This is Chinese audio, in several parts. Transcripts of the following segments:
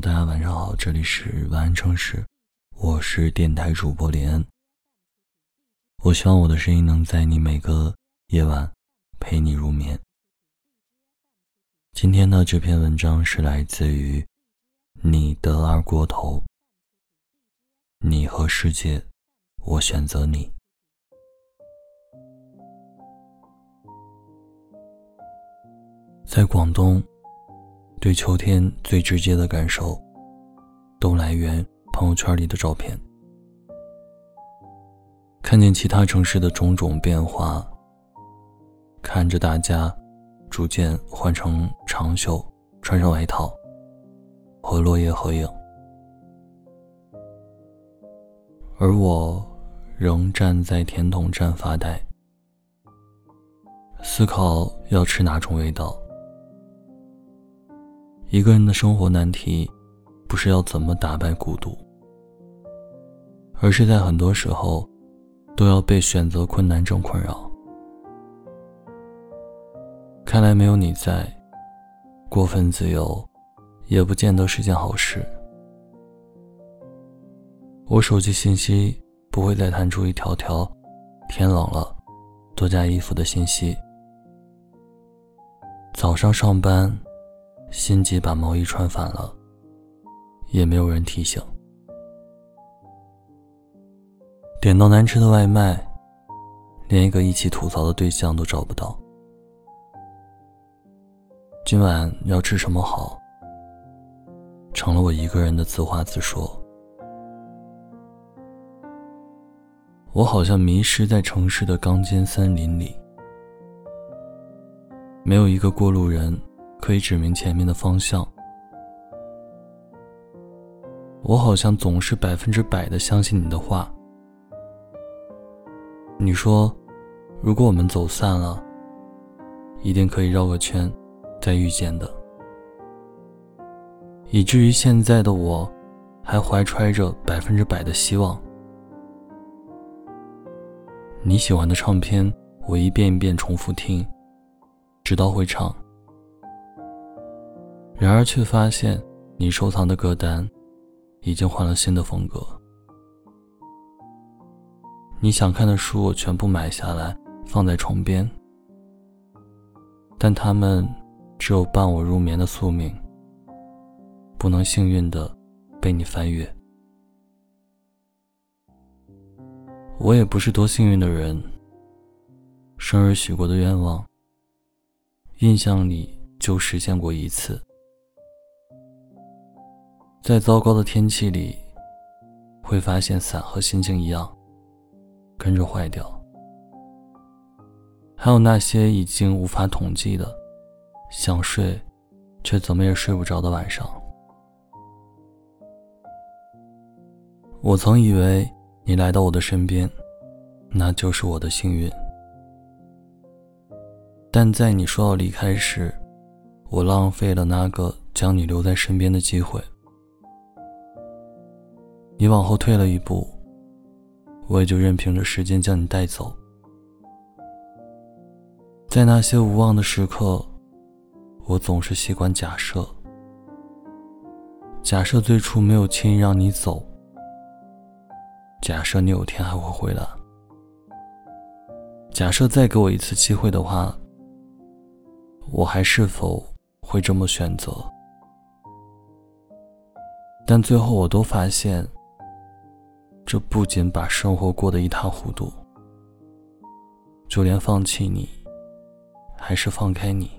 大家晚上好，这里是晚安城市，我是电台主播林恩。我希望我的声音能在你每个夜晚陪你入眠。今天的这篇文章是来自于你的二锅头，你和世界，我选择你。在广东，对秋天最直接的感受，都来源朋友圈里的照片。看见其他城市的种种变化，看着大家逐渐换成长袖，穿上外套，和落叶合影，而我仍站在甜筒站发呆，思考要吃哪种味道。一个人的生活难题，不是要怎么打败孤独，而是在很多时候。都要被选择困难症困扰。看来没有你在，过分自由，也不见得是件好事。我手机信息不会再弹出一条条“天冷了，多加衣服”的信息。早上上班，心急把毛衣穿反了，也没有人提醒。点到难吃的外卖，连一个一起吐槽的对象都找不到。今晚要吃什么好，成了我一个人的自话自说。我好像迷失在城市的钢筋森林里，没有一个过路人可以指明前面的方向。我好像总是百分之百的相信你的话。你说，如果我们走散了，一定可以绕个圈，再遇见的。以至于现在的我，还怀揣着百分之百的希望。你喜欢的唱片，我一遍一遍重复听，直到会唱。然而却发现，你收藏的歌单，已经换了新的风格。你想看的书，我全部买下来放在床边，但他们只有伴我入眠的宿命，不能幸运的被你翻阅。我也不是多幸运的人，生日许过的愿望，印象里就实现过一次。在糟糕的天气里，会发现伞和心情一样。跟着坏掉，还有那些已经无法统计的，想睡，却怎么也睡不着的晚上。我曾以为你来到我的身边，那就是我的幸运。但在你说要离开时，我浪费了那个将你留在身边的机会。你往后退了一步。我也就任凭着时间将你带走，在那些无望的时刻，我总是习惯假设：假设最初没有轻易让你走，假设你有天还会回来，假设再给我一次机会的话，我还是否会这么选择？但最后我都发现。这不仅把生活过得一塌糊涂，就连放弃你，还是放开你，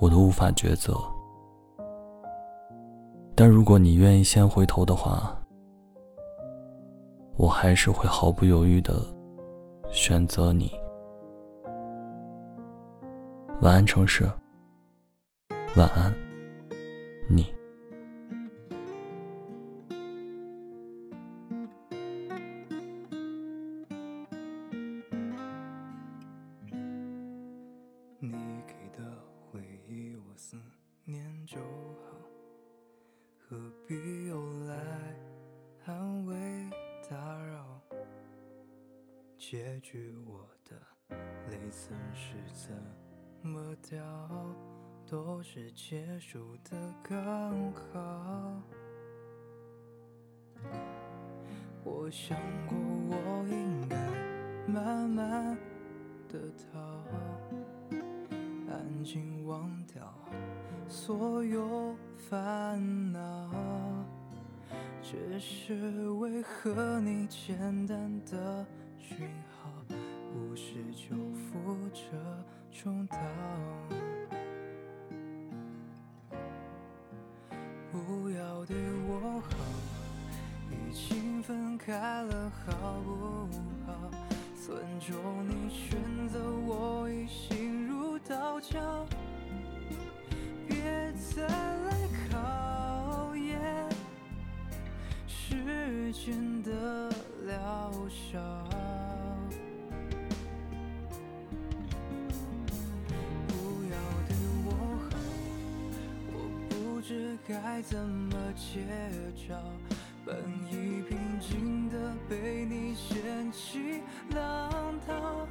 我都无法抉择。但如果你愿意先回头的话，我还是会毫不犹豫的选择你。晚安，城市。晚安，你。何必又来安慰打扰结局，我的泪曾是怎么掉？都是结束的刚好。我想过，我应该慢慢的逃，安静忘掉所有烦恼。只是为何你简单的讯号，无视就扶着重蹈？不要对我好，已经分开了好不好？尊重你选择，我已心如刀绞，再来考验时间的疗效。不要对我好，我不知该怎么接招。本已平静的被你掀起浪涛，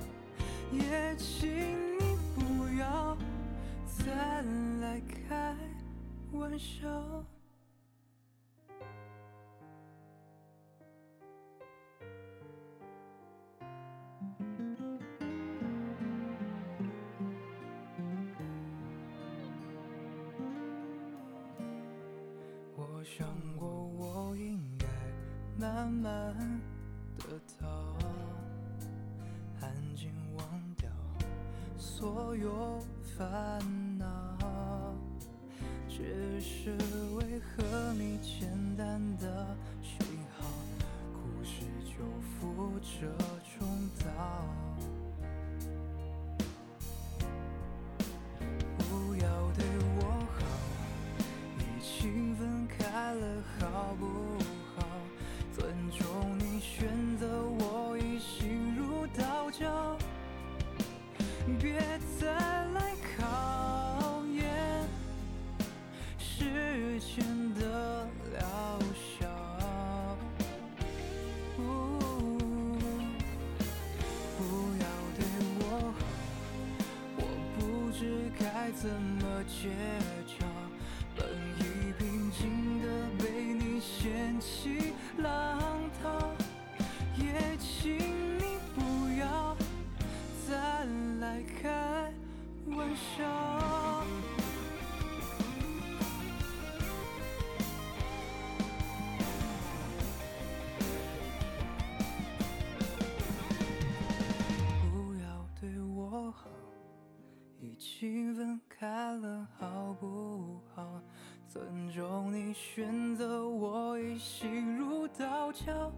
也请再来开玩笑。我想过，我应该慢慢的逃，安静忘掉所有烦恼。只是为何你简单的讯号，故事就负着重蹈？怎么接招。请分开了，好不好？尊重你选择，我已心如刀绞。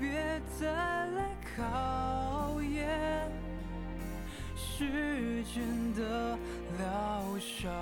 别再来考验时间的疗伤。